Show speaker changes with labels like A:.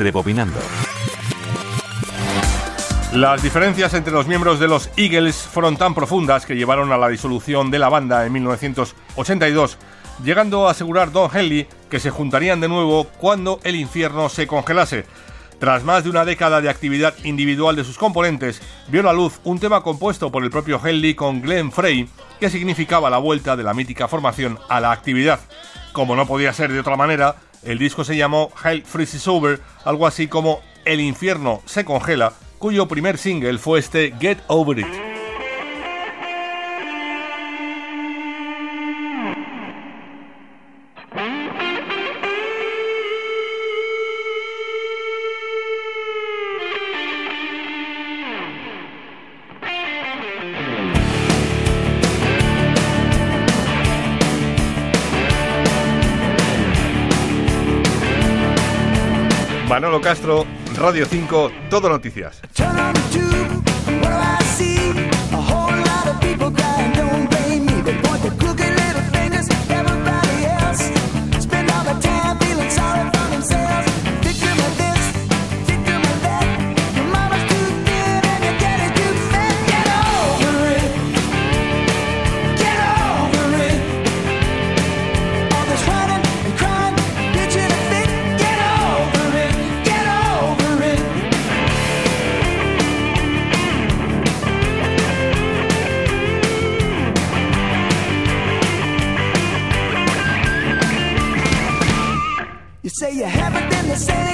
A: Rebobinando.
B: Las diferencias entre los miembros de los Eagles fueron tan profundas que llevaron a la disolución de la banda en 1982, llegando a asegurar Don Henley que se juntarían de nuevo cuando el infierno se congelase. Tras más de una década de actividad individual de sus componentes, vio la luz un tema compuesto por el propio Henley con Glenn Frey, que significaba la vuelta de la mítica formación a la actividad. Como no podía ser de otra manera, el disco se llamó Hell Freezes Over, algo así como El infierno se congela, cuyo primer single fue este Get Over It. Manolo Castro, Radio 5, Todo Noticias.
C: say you have it, then they say